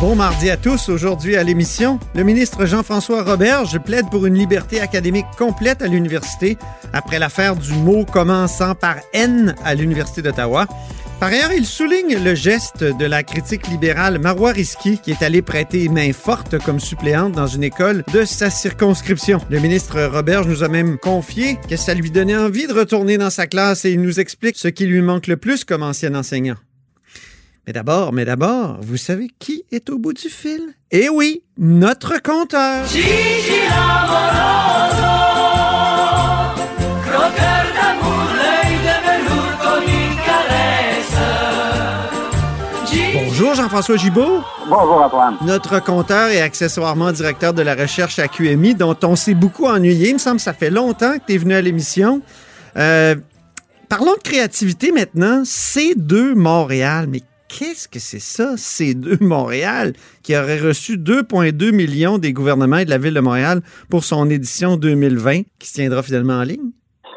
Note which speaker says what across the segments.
Speaker 1: Bon mardi à tous. Aujourd'hui à l'émission, le ministre Jean-François Roberge plaide pour une liberté académique complète à l'université après l'affaire du mot commençant par N à l'Université d'Ottawa. Par ailleurs, il souligne le geste de la critique libérale Marois Risky qui est allée prêter main forte comme suppléante dans une école de sa circonscription. Le ministre Roberge nous a même confié que ça lui donnait envie de retourner dans sa classe et il nous explique ce qui lui manque le plus comme ancien enseignant. Mais d'abord, mais d'abord, vous savez qui est au bout du fil? Eh oui, notre compteur. Bonjour Jean-François Gibault.
Speaker 2: Bonjour Antoine.
Speaker 1: Notre compteur et accessoirement directeur de la recherche à QMI, dont on s'est beaucoup ennuyé. Il me semble que ça fait longtemps que tu es venu à l'émission. Euh, parlons de créativité maintenant. C2 Montréal. Mais qu'est-ce que c'est ça, C2 Montréal, qui aurait reçu 2,2 millions des gouvernements et de la Ville de Montréal pour son édition 2020, qui se tiendra finalement en ligne?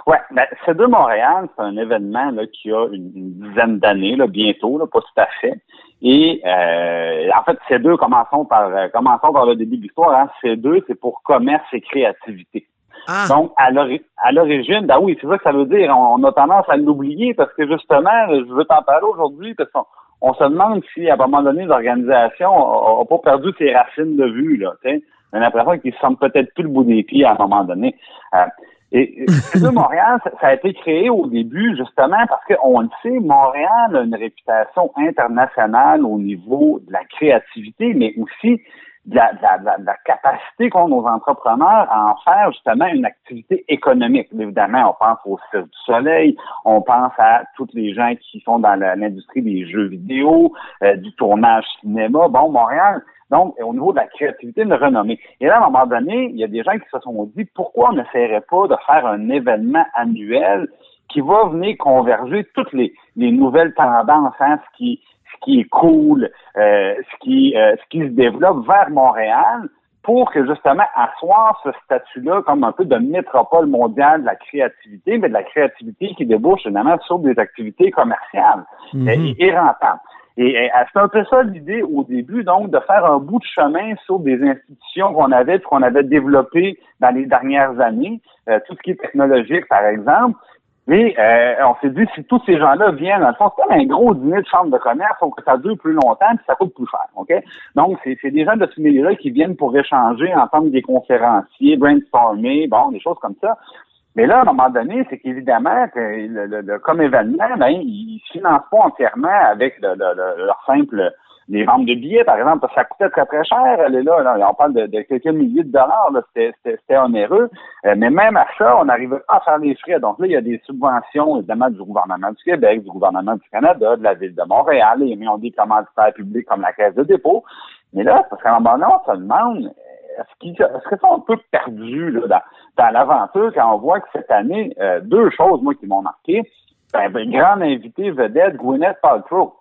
Speaker 2: Oui, ben, C2 Montréal, c'est un événement là, qui a une, une dizaine d'années, là, bientôt, là, pas tout à fait. Et euh, en fait, C2, commençons par euh, commençons par le début de l'histoire. Hein. C2, c'est pour commerce et créativité.
Speaker 1: Ah,
Speaker 2: Donc, à l'ori- à l'origine, ben oui, c'est ça que ça veut dire. On, on a tendance à l'oublier parce que justement, je veux t'en parler aujourd'hui parce qu'on on se demande si, à un moment donné, l'organisation a, a pas perdu ses racines de vue. Là, tu sais. on a l'impression qu'ils ne semblent peut-être plus le bout des pieds à un moment donné. Euh, et C2 Montréal, ça, ça a été créé au début justement parce qu'on le sait, Montréal a une réputation internationale au niveau de la créativité, mais aussi de la, de la- de la- de la capacité qu'ont nos entrepreneurs à en faire justement une activité économique. Évidemment, on pense au Cirque du Soleil, on pense à tous les gens qui sont dans la- l'industrie des jeux vidéo, euh, du tournage cinéma. Bon, Montréal, donc, au niveau de la créativité, une renommée. Et là, à un moment donné, il y a des gens qui se sont dit, pourquoi on n'essaierait pas de faire un événement annuel qui va venir converger toutes les, les nouvelles tendances, hein, ce qui ce qui est cool, euh, ce qui euh, ce qui se développe vers Montréal pour que justement asseoir ce statut-là comme un peu de métropole mondiale de la créativité, mais de la créativité qui débouche finalement sur des activités commerciales
Speaker 1: mhm.
Speaker 2: et, et rentables. Et, et c'est un peu ça l'idée au début, donc, de faire un bout de chemin sur des institutions qu'on avait, qu'on avait développées dans les dernières années, euh, tout ce qui est technologique, par exemple. Et euh, on s'est dit, si tous ces gens-là viennent, dans le fond, c'est comme un gros dîner de chambre de commerce, sauf que ça dure plus longtemps, puis ça coûte plus cher. OK? Donc, c'est des gens de ce milieu-là qui viennent pour échanger, entendre des conférenciers, brainstormer, bon, des choses comme ça. Mais là, à un moment donné, c'est qu'évidemment, le, le- le- comme événement, ben, ils ne financent pas entièrement avec le- leur simple les ventes de billets, par exemple, ça coûtait très, très cher, aller là, là. on parle de, de quelques milliers de dollars, c'était, onéreux. Euh, mais même à ça, on n'arrivait pas à faire les frais. Donc là, il y a des subventions, évidemment, du gouvernement du Québec, du gouvernement du Canada, de la Ville de Montréal, et mais on dit commanditaires publics comme la Caisse de dépôt. Mais là, parce qu'à un moment donné, on se demande, est-ce, qu'ils, est-ce que c'est un peu perdu là, dans, dans l'aventure quand on voit que cette année, euh, deux choses, moi, qui m'ont marqué. Ben, ben, grande invité vedette, Gwyneth Paltrow.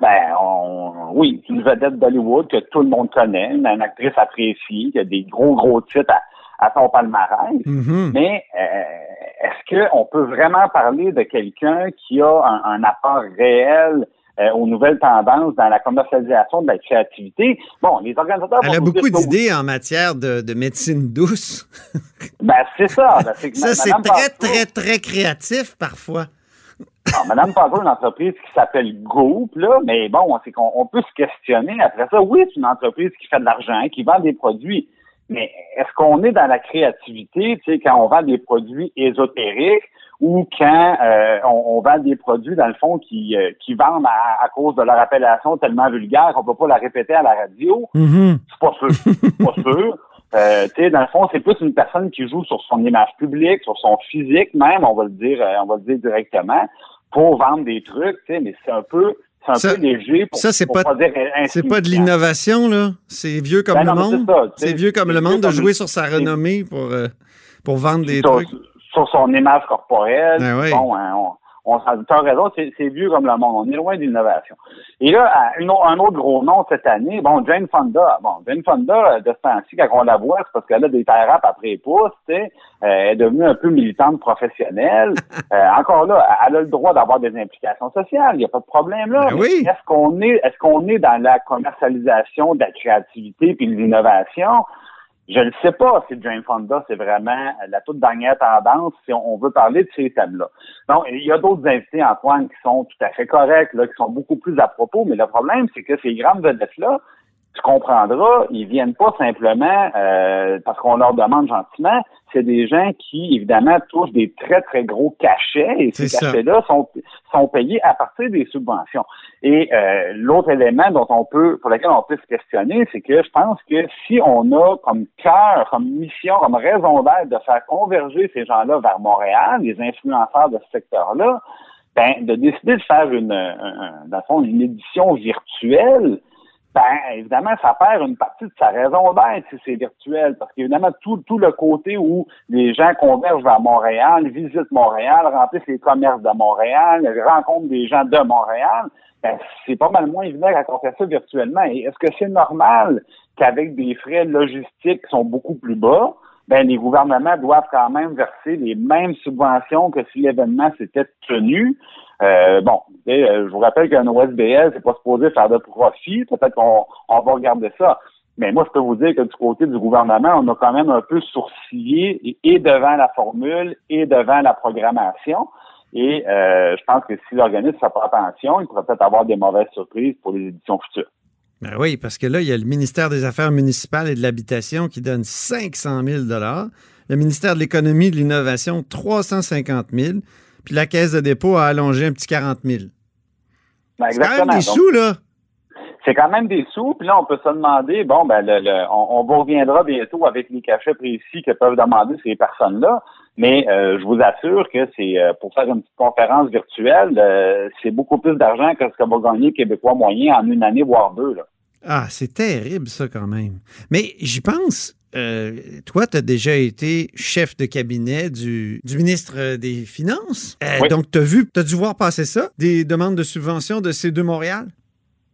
Speaker 2: Ben, on, oui, c'est une vedette d'Hollywood que tout le monde connaît, une, actrice appréciée, qui a des gros, gros titres à, à son palmarès.
Speaker 1: Mhm.
Speaker 2: Mais euh, est-ce qu'on peut vraiment parler de quelqu'un qui a un, un apport réel euh, aux nouvelles tendances dans la commercialisation de la créativité? Bon, les organisateurs
Speaker 1: Elle a beaucoup d'idées en matière de, de médecine douce.
Speaker 2: Ben, c'est ça. Ben,
Speaker 1: Ça, c'est très, très, très créatif parfois.
Speaker 2: Alors, Madame Paltrow, une entreprise qui s'appelle Goop, là, mais bon, c'est qu'on on peut se questionner. Après ça, oui, c'est une entreprise qui fait de l'argent, qui vend des produits. Mais est-ce qu'on est dans la créativité, tu sais, quand on vend des produits ésotériques ou quand euh, on, on vend des produits, dans le fond, qui, euh, qui vendent à, à cause de leur appellation tellement vulgaire qu'on peut pas la répéter à la radio?
Speaker 1: Mhm.
Speaker 2: C'est pas sûr. pas sûr. Euh, tu sais, dans le fond, c'est plus une personne qui joue sur son image publique, sur son physique même, on va le dire, euh, on va le dire directement, pour vendre des trucs, tu sais, mais c'est un peu, c'est un
Speaker 1: Ça-
Speaker 2: peu léger pour,
Speaker 1: ça, c'est pas-
Speaker 2: dire
Speaker 1: C'est pas de
Speaker 2: insignifiant.
Speaker 1: l'innovation, là. C'est vieux comme
Speaker 2: Ben
Speaker 1: le
Speaker 2: non,
Speaker 1: monde.
Speaker 2: c'est
Speaker 1: vieux comme le monde de jouer sur sa renommée pour, euh, pour vendre des
Speaker 2: sur,
Speaker 1: trucs.
Speaker 2: sur son image corporelle.
Speaker 1: Ben oui.
Speaker 2: Bon, hein, on, on as raison, c'est vieux comme le monde. On est loin d'innovation. Et là, un autre gros nom cette année, bon, Jane Fonda. Bon, Jane Fonda, de ce temps-ci, quand on la voit, c'est parce qu'elle a des terres après les pouces, tu sais. Euh, elle est devenue un peu militante professionnelle. Euh, encore là, elle a le droit d'avoir des implications sociales. Il n'y a pas de problème là.
Speaker 1: Ben oui.
Speaker 2: Est-ce qu'on est, est-ce qu'on est dans la commercialisation de la créativité puis de l'innovation? Je ne sais pas si Jane Fonda, c'est vraiment la toute dernière tendance si on veut parler de ces thèmes-là. Donc, il y a d'autres invités, Antoine, qui sont tout à fait corrects, là, qui sont beaucoup plus à propos, mais le problème, c'est que ces grandes vedettes-là, tu comprendras, ils viennent pas simplement euh, parce qu'on leur demande gentiment. C'est des gens qui, évidemment, touchent des très, très gros cachets et ces cachets-là sont, sont payés à partir des subventions. Et euh, l'autre élément dont on peut, pour lequel on peut se questionner, c'est que je pense que si on a comme cœur, comme mission, comme raison d'être de faire converger ces gens-là vers Montréal, les influenceurs de ce secteur-là, ben, de décider de faire une, dans le fond, une édition virtuelle, ben, évidemment, ça perd une partie de sa raison d'être si c'est virtuel. Parce qu'évidemment, tout, tout le côté où les gens convergent vers Montréal, visitent Montréal, remplissent les commerces de Montréal, rencontrent des gens de Montréal, ben, c'est pas mal moins évident quand ça virtuellement. Et est-ce que c'est normal qu'avec des frais logistiques qui sont beaucoup plus bas, ben, les gouvernements doivent quand même verser les mêmes subventions que si l'événement s'était tenu. Euh, bon, euh, je vous rappelle qu'un OSBL, c'est pas supposé faire de profit. Peut-être qu'on on va regarder ça. Mais moi, je peux vous dire que du côté du gouvernement, on a quand même un peu sourcillé et, devant la formule et devant la programmation. Et euh, je pense que si l'organisme fait pas attention, il pourrait peut-être avoir des mauvaises surprises pour les éditions futures.
Speaker 1: Ben oui, parce que là, il y a le ministère des Affaires municipales et de l'Habitation qui donne 500 000 le ministère de l'Économie et de l'Innovation 350 000 puis la Caisse de dépôt a allongé un petit 40 000.
Speaker 2: Ben,
Speaker 1: c'est quand même des sous, là.
Speaker 2: C'est quand même des sous, puis là, on peut se demander, bon, ben, le, on, vous reviendra bientôt avec les cachets précis que peuvent demander ces personnes-là, mais euh, je vous assure que c'est euh, pour faire une petite conférence virtuelle, euh, c'est beaucoup plus d'argent que ce que va gagner le Québécois moyen en une année, voire deux. Là.
Speaker 1: Ah, c'est terrible, ça, quand même. Mais j'y pense. Euh, toi, tu as déjà été chef de cabinet du, ministre des Finances. Euh, donc, tu as vu, tu as dû voir passer ça, des demandes de subvention de C2 Montréal?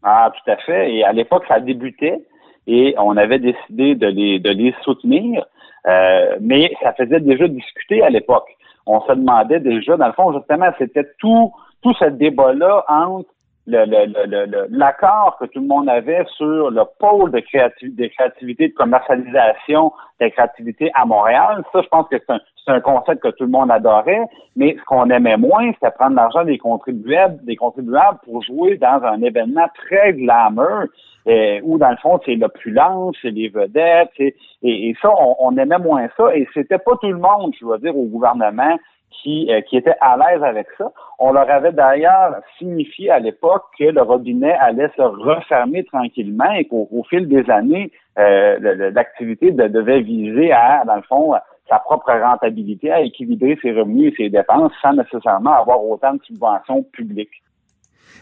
Speaker 2: Ah, tout à fait. Et à l'époque, ça débutait et on avait décidé de les, de les soutenir, euh, mais ça faisait déjà discuter à l'époque. On se demandait déjà, dans le fond, justement, c'était tout, tout ce débat-là entre l'accord que tout le monde avait sur le pôle de, créativité, de commercialisation de créativité à Montréal. Ça, je pense que c'est un, un, concept que tout le monde adorait, mais ce qu'on aimait moins, c'était prendre l'argent des contribuables, des contribuables pour jouer dans un événement très glamour, euh, où dans le fond, c'est l'opulence, c'est les vedettes, et, et, ça, on, on aimait moins ça, et c'était pas tout le monde, je dois dire, au gouvernement qui, euh, étaient à l'aise avec ça. On leur avait d'ailleurs signifié à l'époque que le robinet allait se refermer tranquillement et qu'au fil des années, euh, l'activité devait viser à, dans le fond, sa propre rentabilité, à équilibrer ses revenus et ses dépenses sans nécessairement avoir autant de subventions publiques.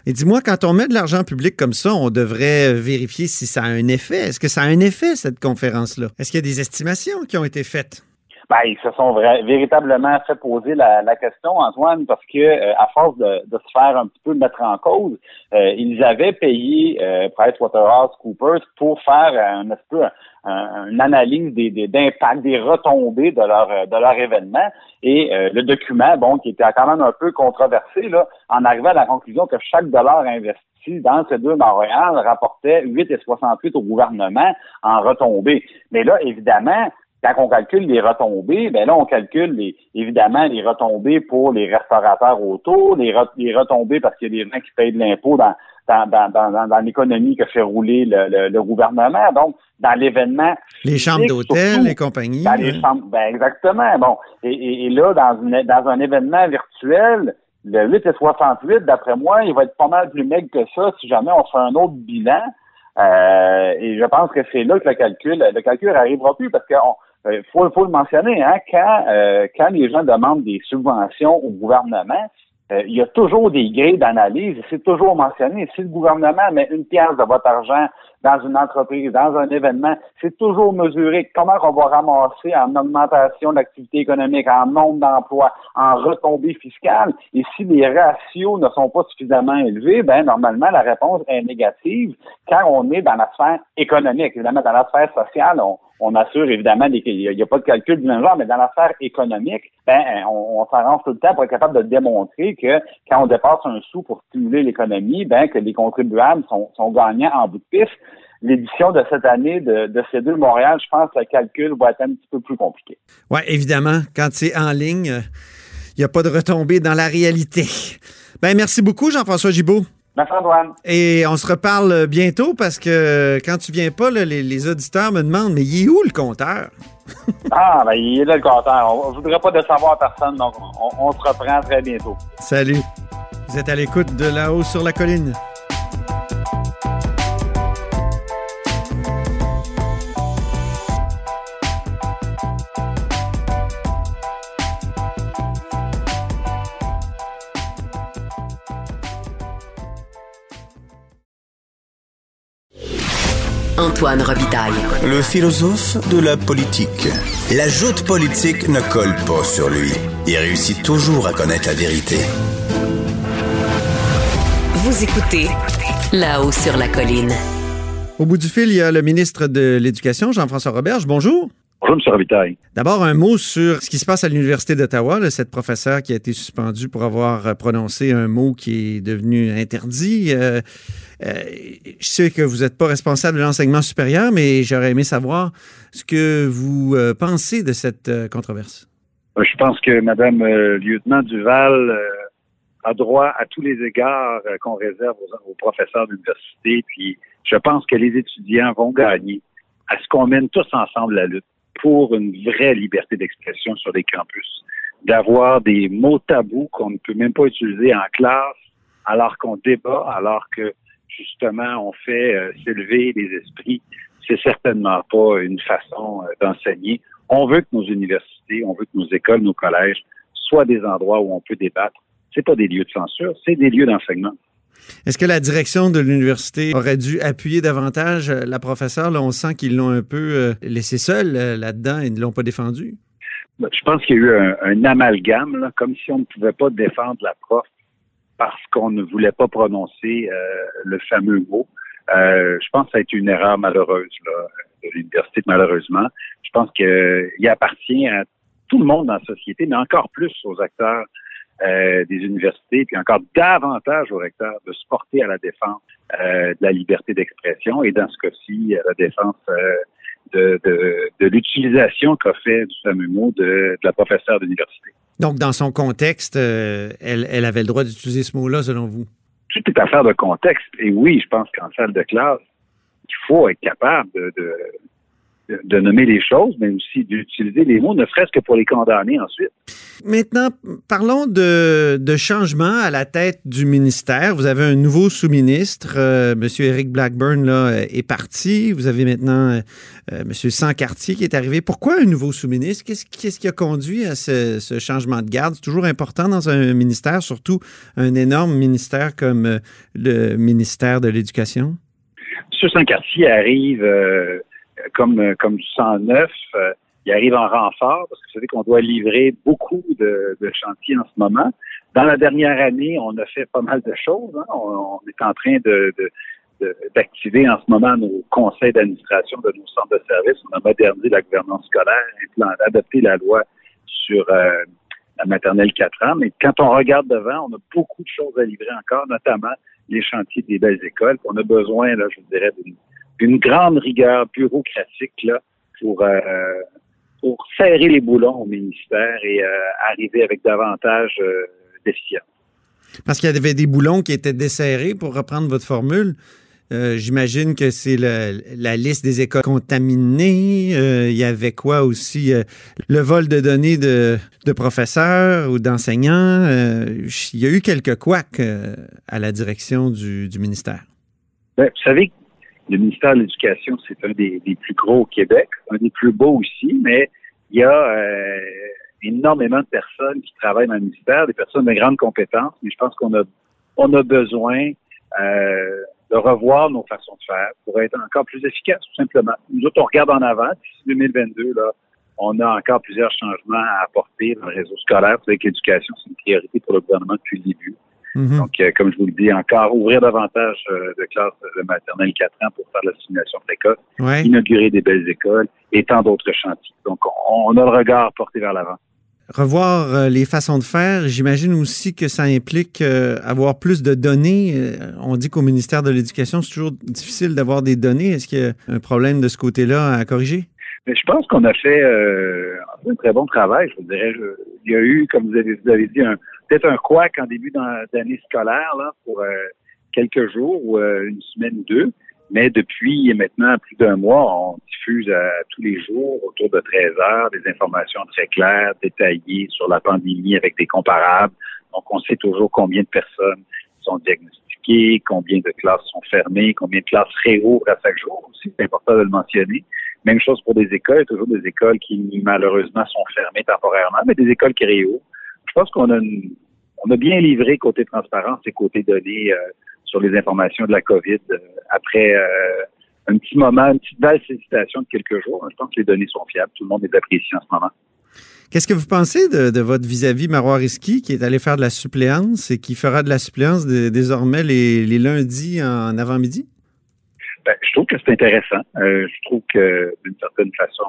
Speaker 1: Et dis-moi, quand on met de l'argent public comme ça, on devrait vérifier si ça a un effet. Est-ce que ça a un effet, cette conférence-là? Est-ce qu'il y a des estimations qui ont été faites?
Speaker 2: Ben, ils se sont véritablement fait poser la, question, Antoine, parce que euh, à force de, se faire un petit peu mettre en cause, euh, ils avaient payé euh, PricewaterhouseCoopers pour faire un, peu une analyse des, d'impact, des, retombées de leur de leur événement. Et le document, bon, qui était quand même un peu controversé, là, en arrivait à la conclusion que chaque dollar investi dans ces deux Montréal rapportait 8,68 au gouvernement en retombées. Mais là, évidemment, quand on calcule les retombées, ben là, on calcule les, évidemment les retombées pour les restaurateurs autour, les, les retombées parce qu'il y a des gens qui payent de l'impôt dans, dans, dans, dans, l'économie que fait rouler le, le, gouvernement. Donc, dans l'événement.
Speaker 1: Les chambres d'hôtel, les compagnies.
Speaker 2: Dans les chambres, ben exactement. Bon. Et, et, là, dans, une, dans un événement virtuel, le 8 et 68, d'après moi, il va être pas mal plus maigre que ça si jamais on fait un autre bilan. Euh, et je pense que c'est là que le calcul, le calcul arrivera plus parce qu'on il euh, faut, le mentionner, hein, quand, euh, quand les gens demandent des subventions au gouvernement, euh, il y a toujours des grilles d'analyse c'est toujours mentionné. Si le gouvernement met une pièce de votre argent dans une entreprise, dans un événement, c'est toujours mesuré comment on va ramasser en augmentation d'activité économique, en nombre d'emplois, en retombées fiscales? Et si les ratios ne sont pas suffisamment élevés, ben normalement la réponse est négative car on est dans la sphère économique. Évidemment, dans la sphère sociale, on, on assure évidemment qu'il n'y a, pas de calcul du même genre, mais dans la sphère économique, ben, on, on s'arrange tout le temps pour être capable de démontrer que quand on dépasse un sou pour stimuler l'économie, ben, que les contribuables sont, sont gagnants en bout de piste l'édition de cette année de, de C2 Montréal, je pense que le calcul va être un petit peu plus compliqué.
Speaker 1: Oui, évidemment, quand c'est en ligne, il n'y a pas de retombée dans la réalité. Ben, merci beaucoup, Jean-François Gibault.
Speaker 2: Merci, Antoine.
Speaker 1: Et on se reparle bientôt parce que quand tu viens pas, les, auditeurs me demandent Mais il est où le compteur?
Speaker 2: ah, ben il est là le compteur. On ne voudrait pas décevoir personne, donc on, on se reprend très bientôt.
Speaker 1: Salut. Vous êtes à l'écoute de là-haut sur la colline.
Speaker 3: Antoine Robitaille.
Speaker 4: Le philosophe de la politique. La joute politique ne colle pas sur lui. Il réussit toujours à connaître la vérité.
Speaker 3: Vous écoutez là-haut sur la colline.
Speaker 1: Au bout du fil, il y a le ministre de l'Éducation, Jean-François Roberge. Bonjour.
Speaker 5: Bonjour, M. Robitaille.
Speaker 1: D'abord, un mot sur ce qui se passe à l'Université d'Ottawa, cette professeure qui a été suspendue pour avoir prononcé un mot qui est devenu interdit. Euh, euh, je sais que vous n'êtes pas responsable de l'enseignement supérieur, mais j'aurais aimé savoir ce que vous euh, pensez de cette controverse.
Speaker 5: Je pense que Mme lieutenant Duval a droit à tous les égards qu'on réserve aux, aux professeurs d'université. Puis, je pense que les étudiants vont gagner à ce qu'on mène tous ensemble la lutte pour une vraie liberté d'expression sur les campus, d'avoir des mots tabous qu'on ne peut même pas utiliser en classe alors qu'on débat, alors que justement on fait euh, s'élever les esprits. C'est certainement pas une façon euh, d'enseigner. On veut que nos universités, on veut que nos écoles, nos collèges soient des endroits où on peut débattre. C'est pas des lieux de censure, c'est des lieux d'enseignement.
Speaker 1: Est-ce que la direction de l'université aurait dû appuyer davantage euh, la professeure? On sent qu'ils l'ont un peu euh, laissé seule euh, là-dedans et ne l'ont pas défendu.
Speaker 5: Ben, je pense qu'il y a eu un, amalgame, comme si on ne pouvait pas défendre la prof parce qu'on ne voulait pas prononcer le fameux mot. je pense que ça a été une erreur malheureuse de l'université, malheureusement. Je pense qu'il appartient à tout le monde dans la société, mais encore plus aux acteurs euh, des universités, puis encore davantage aux recteurs de se porter à la défense euh, de la liberté d'expression et dans ce cas-ci, à la défense euh, de, de, l'utilisation qu'a fait du fameux mot de, la professeure d'université.
Speaker 1: Donc, dans son contexte, elle, elle avait le droit d'utiliser ce mot-là, selon vous?
Speaker 5: Tout est affaire de contexte. Et oui, je pense qu'en salle de classe, il faut être capable de, de nommer les choses, mais aussi d'utiliser les mots, ne serait-ce que pour les condamner ensuite.
Speaker 1: Maintenant, parlons de, de changement à la tête du ministère. Vous avez un nouveau sous-ministre, euh, M. Eric Blackburn là, est parti. Vous avez maintenant euh, euh, M. Sancartier qui est arrivé. Pourquoi un nouveau sous-ministre? Qu'est-ce, qu'est-ce qui a conduit à ce, ce, changement de garde? C'est toujours important dans un ministère, surtout un énorme ministère comme le ministère de l'Éducation.
Speaker 5: M. Sancartier arrive euh, comme du 109, euh, il arrive en renfort parce que vous savez qu'on doit livrer beaucoup de, chantiers en ce moment. Dans la dernière année, on a fait pas mal de choses. Hein. On, est en train de, d'activer en ce moment nos conseils d'administration de nos centres de services. On a modernisé la gouvernance scolaire, adapté la loi sur euh, la maternelle 4 ans. Mais quand on regarde devant, on a beaucoup de choses à livrer encore, notamment les chantiers des belles écoles. On a besoin, là, je dirais, d'une une grande rigueur bureaucratique là, pour, euh, pour serrer les boulons au ministère et euh, arriver avec davantage euh, d'efficience.
Speaker 1: Parce qu'il y avait des boulons qui étaient desserrés, pour reprendre votre formule. J'imagine que c'est la liste des écoles contaminées. il y avait quoi aussi? le vol de données de, de professeurs ou d'enseignants. il y a eu quelques couacs à la direction du, du ministère.
Speaker 5: Ben, vous savez, le ministère de l'Éducation, c'est un des, plus gros au Québec, un des plus beaux aussi, mais il y a, euh, énormément de personnes qui travaillent dans le ministère, des personnes de grandes compétences, mais je pense qu'on a, on a besoin euh, de revoir nos façons de faire pour être encore plus efficaces, tout simplement. Nous autres, on regarde en avant. D'ici 2022, là, on a encore plusieurs changements à apporter dans le réseau scolaire. Vous savez que l'éducation, c'est une priorité pour le gouvernement depuis le début.
Speaker 1: Mhm.
Speaker 5: Donc, euh, comme je vous le dis, encore ouvrir davantage euh, de classes de maternelle 4 ans pour faire de la simulation précoce,
Speaker 1: Ouais.
Speaker 5: inaugurer des belles écoles et tant d'autres chantiers. Donc, on, on a le regard porté vers l'avant.
Speaker 1: Revoir euh, les façons de faire, j'imagine aussi que ça implique avoir plus de données. On dit qu'au ministère de l'Éducation, c'est toujours difficile d'avoir des données. Est-ce qu'il y a un problème de ce côté-là à corriger?
Speaker 5: Mais je pense qu'on a fait un très bon travail, je vous dirais. Je- il y a eu, comme vous avez, vous avez dit, un- peut-être un couac en début d'an- d'année scolaire là, pour euh, quelques jours ou euh, une semaine ou deux. Mais depuis maintenant plus d'un mois, on diffuse tous les jours, autour de 13 heures, des informations très claires, détaillées sur la pandémie avec des comparables. Donc, on sait toujours combien de personnes sont diagnostiquées, combien de classes sont fermées, combien de classes réouvrent à chaque jour. C'est important de le mentionner. Même chose pour des écoles, toujours des écoles qui malheureusement sont fermées temporairement, mais des écoles qui réouvrent. Je pense qu'on a une- on a bien livré côté transparence et côté données euh, sur les informations de la COVID euh, après euh, un petit moment, une petite belle sollicitation de quelques jours. Je pense que les données sont fiables. Tout le monde les apprécie en ce moment.
Speaker 1: Qu'est-ce que vous pensez de, de votre vis-à-vis Marois Risky, qui est allé faire de la suppléance et qui fera de la suppléance de- désormais les, les lundis en avant-midi?
Speaker 5: Ben, je trouve que c'est intéressant. Euh, je trouve que d'une certaine façon,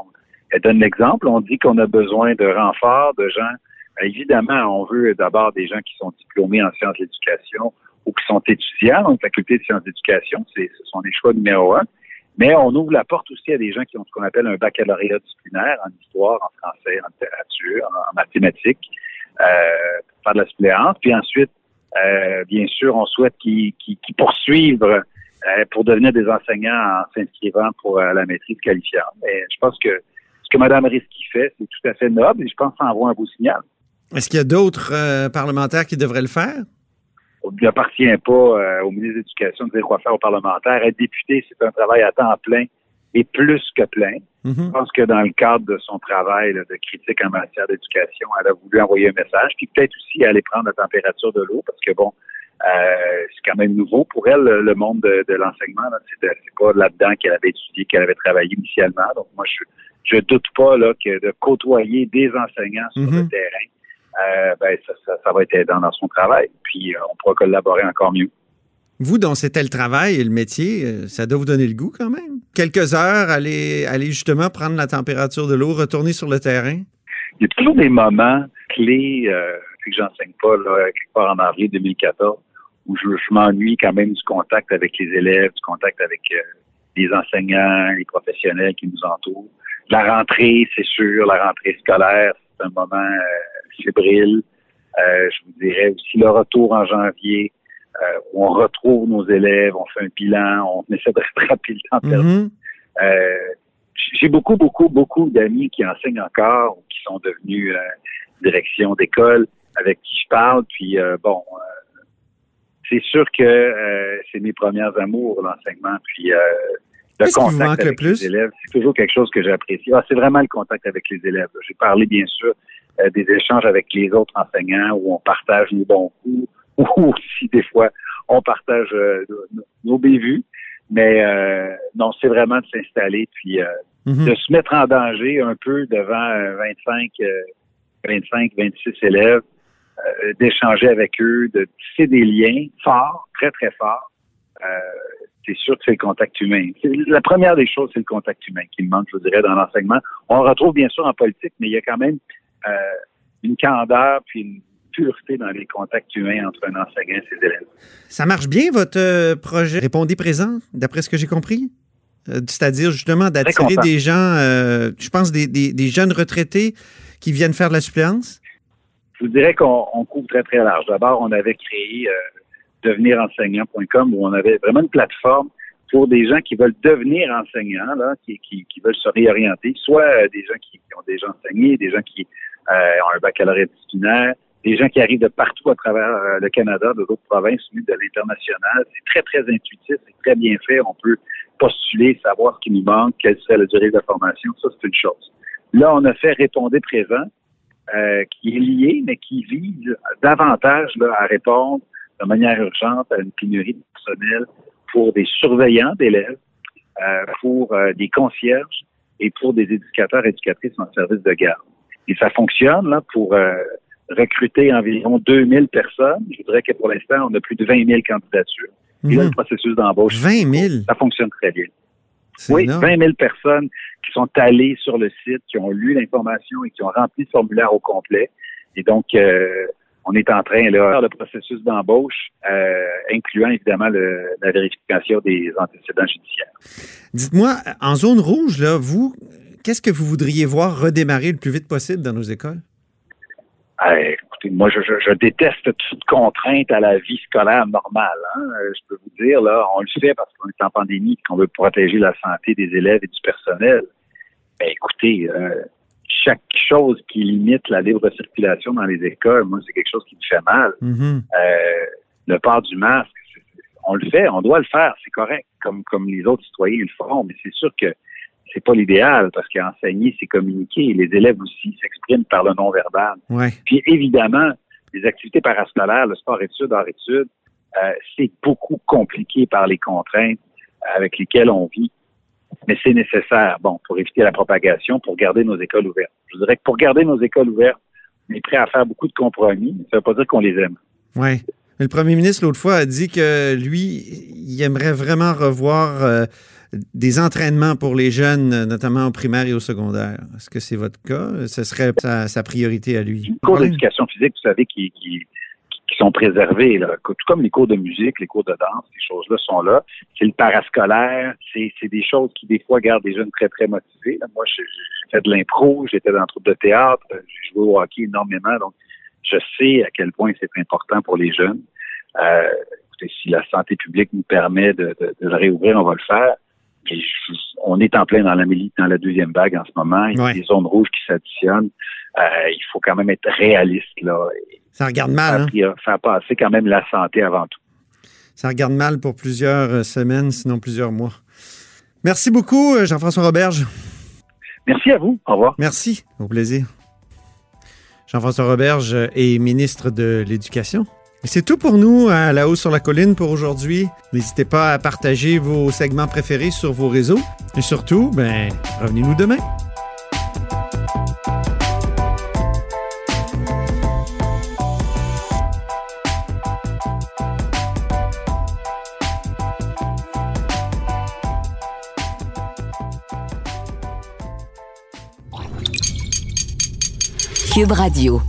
Speaker 5: elle donne l'exemple. On dit qu'on a besoin de renforts, de gens. Évidemment, on veut d'abord des gens qui sont diplômés en sciences de l'éducation ou qui sont étudiants en faculté de sciences d'éducation. Ce sont les choix numéro un. Mais on ouvre la porte aussi à des gens qui ont ce qu'on appelle un baccalauréat disciplinaire en histoire, en français, en littérature, en, mathématiques, euh, pour faire de la suppléance. Puis ensuite, euh, bien sûr, on souhaite qu'ils poursuivent euh, pour devenir des enseignants en s'inscrivant pour euh, la maîtrise qualifiante. Et je pense que ce que Mme Risky fait, c'est tout à fait noble et je pense que ça envoie un beau signal.
Speaker 1: Est-ce qu'il y a d'autres euh, parlementaires qui devraient le faire?
Speaker 5: Il n'appartient pas euh, au ministre de l'Éducation de dire quoi faire aux parlementaires. Être député, c'est un travail à temps plein et plus que plein.
Speaker 1: Mhm.
Speaker 5: Je pense que dans le cadre de son travail là, de critique en matière d'éducation, elle a voulu envoyer un message, puis peut-être aussi aller prendre la température de l'eau, parce que bon, euh, c'est quand même nouveau pour elle, le monde de, de l'enseignement. C'est pas là-dedans qu'elle avait étudié, qu'elle avait travaillé initialement. Donc moi, je je doute pas là, que de côtoyer des enseignants sur le
Speaker 1: Mhm.
Speaker 5: terrain, euh, ben, ça, ça, ça va être aidant dans son travail. Puis euh, on pourra collaborer encore mieux.
Speaker 1: Vous, dont c'était le travail et le métier, euh, ça doit vous donner le goût quand même. Quelques heures, aller, aller justement prendre la température de l'eau, retourner sur le terrain.
Speaker 5: il y a toujours des moments clés, euh, depuis que j'enseigne pas, là, quelque part en avril 2014, où je, je m'ennuie quand même du contact avec les élèves, du contact avec euh, les enseignants, les professionnels qui nous entourent. La rentrée, c'est sûr, la rentrée scolaire, c'est un moment euh, fébrile. Euh, je vous dirais aussi le retour en janvier, euh, où on retrouve nos élèves, on fait un bilan, on essaie de rattraper le temps perdu.
Speaker 1: Mhm.
Speaker 5: Euh, j'ai beaucoup, beaucoup, beaucoup d'amis qui enseignent encore ou qui sont devenus direction d'école avec qui je parle. Puis bon, c'est sûr que c'est mes premières amours, l'enseignement. Puis le contact
Speaker 1: le
Speaker 5: avec
Speaker 1: plus?
Speaker 5: les élèves, c'est toujours quelque chose que j'apprécie. Ah, c'est vraiment le contact avec les élèves. J'ai parlé, bien sûr, euh, des échanges avec les autres enseignants où on partage nos bons coups, ou aussi des fois on partage euh, nos, nos bévues. Mais euh, non, c'est vraiment de s'installer puis euh,
Speaker 1: Mhm.
Speaker 5: de se mettre en danger un peu devant euh, 25, euh, 25, 26 élèves, euh, d'échanger avec eux, de tisser des liens forts, très, très forts. Euh, c'est sûr que c'est le contact humain. La première des choses, c'est le contact humain qui manque, je vous dirais, dans l'enseignement. On le retrouve bien sûr en politique, mais il y a quand même euh, une candeur puis une pureté dans les contacts humains entre un enseignant et ses élèves.
Speaker 1: Ça marche bien, votre euh, projet? Répondez présent, d'après ce que j'ai compris? Euh, C'est-à-dire justement d'attirer des gens, euh, je pense, des, des- des jeunes retraités qui viennent faire de la suppléance?
Speaker 5: je vous dirais qu'on on couvre très, très large. D'abord, on avait créé euh, devenirenseignant.com où on avait vraiment une plateforme pour des gens qui veulent devenir enseignants, là, qui, qui, qui veulent se réorienter, soit des gens qui, qui ont déjà enseigné, des gens qui ont un baccalauréat disciplinaire, des gens qui arrivent de partout à travers euh, le Canada, de d'autres provinces, venus de l'international. C'est très, très intuitif, c'est très bien fait. On peut postuler, savoir ce qui nous manque, quelle serait la durée de la formation. Ça, c'est une chose. Là, on a fait répondre présent euh, qui est lié, mais qui vise davantage là, à répondre de manière urgente à une pénurie de personnel pour des surveillants d'élèves, euh, pour euh, des concierges et pour des éducateurs éducatrices en service de garde. Et ça fonctionne là, pour euh, recruter environ 2000 personnes. Je voudrais que pour l'instant, on a plus de 20 000 candidatures. Et là,
Speaker 1: Mhm.
Speaker 5: le processus d'embauche,
Speaker 1: 20 000.
Speaker 5: ça fonctionne très bien. Oui,
Speaker 1: énorme.
Speaker 5: 20 000 personnes qui sont allées sur le site, qui ont lu l'information et qui ont rempli le formulaire au complet. Et donc, euh, on est en train de faire le processus d'embauche, euh, incluant évidemment le- la vérification des antécédents judiciaires.
Speaker 1: Dites-moi, en zone rouge, là, vous, qu'est-ce que vous voudriez voir redémarrer le plus vite possible dans nos écoles?
Speaker 5: Euh, écoutez, moi, je, je- je déteste toute contrainte à la vie scolaire normale. hein. Euh, Je peux vous dire, là, on le fait parce qu'on est en pandémie et qu'on veut protéger la santé des élèves et du personnel. Mais écoutez, euh, chaque chose qui limite la libre circulation dans les écoles, moi, c'est quelque chose qui me fait mal.
Speaker 1: Mhm.
Speaker 5: Euh, le port du masque, on le fait, on doit le faire, c'est correct, comme, comme les autres citoyens le font, mais c'est sûr que c'est pas l'idéal parce qu'enseigner, c'est communiquer. Les élèves aussi s'expriment par le non-verbal.
Speaker 1: Ouais.
Speaker 5: Puis évidemment, les activités parascolaires, le sport-études, hors-études, euh, c'est beaucoup compliqué par les contraintes avec lesquelles on vit. Mais c'est nécessaire, bon, pour éviter la propagation, pour garder nos écoles ouvertes. Je dirais que pour garder nos écoles ouvertes, on est prêt à faire beaucoup de compromis. Ça ne veut pas dire qu'on les aime.
Speaker 1: Oui. Le premier ministre, l'autre fois, a dit que lui, il aimerait vraiment revoir euh, des entraînements pour les jeunes, notamment au primaire et au secondaire. Est-ce que c'est votre cas? Ce serait sa, sa priorité à lui?
Speaker 5: Les cours d'éducation physique, vous savez, qui, qui, qui sont préservés, là. tout comme les cours de musique, les cours de danse, ces choses-là sont là. C'est le parascolaire, c'est des choses qui, des fois, gardent des jeunes très, très motivés. Moi, j'ai fait de l'impro, j'étais dans un troupe de théâtre, j'ai joué au hockey énormément, donc je sais à quel point c'est important pour les jeunes. Euh, si la santé publique nous permet de, de, de le réouvrir, on va le faire. Et je- on est en plein dans la, dans la deuxième vague en ce moment. Il y a
Speaker 1: Ouais.
Speaker 5: des zones rouges qui s'additionnent. Euh, il faut quand même être réaliste là,
Speaker 1: Ça regarde mal, hein?
Speaker 5: faire, passer quand même la santé avant tout.
Speaker 1: Ça regarde mal pour plusieurs euh, semaines, sinon plusieurs mois. Merci beaucoup, euh, Jean-François Roberge.
Speaker 5: Merci à vous. Au revoir.
Speaker 1: Merci. Au plaisir. Jean-François Roberge est ministre de l'Éducation. C'est tout pour nous à La Haut sur la Colline pour aujourd'hui. N'hésitez pas à partager vos segments préférés sur vos réseaux. Et surtout, ben, revenez-nous demain.
Speaker 3: Cube Radio.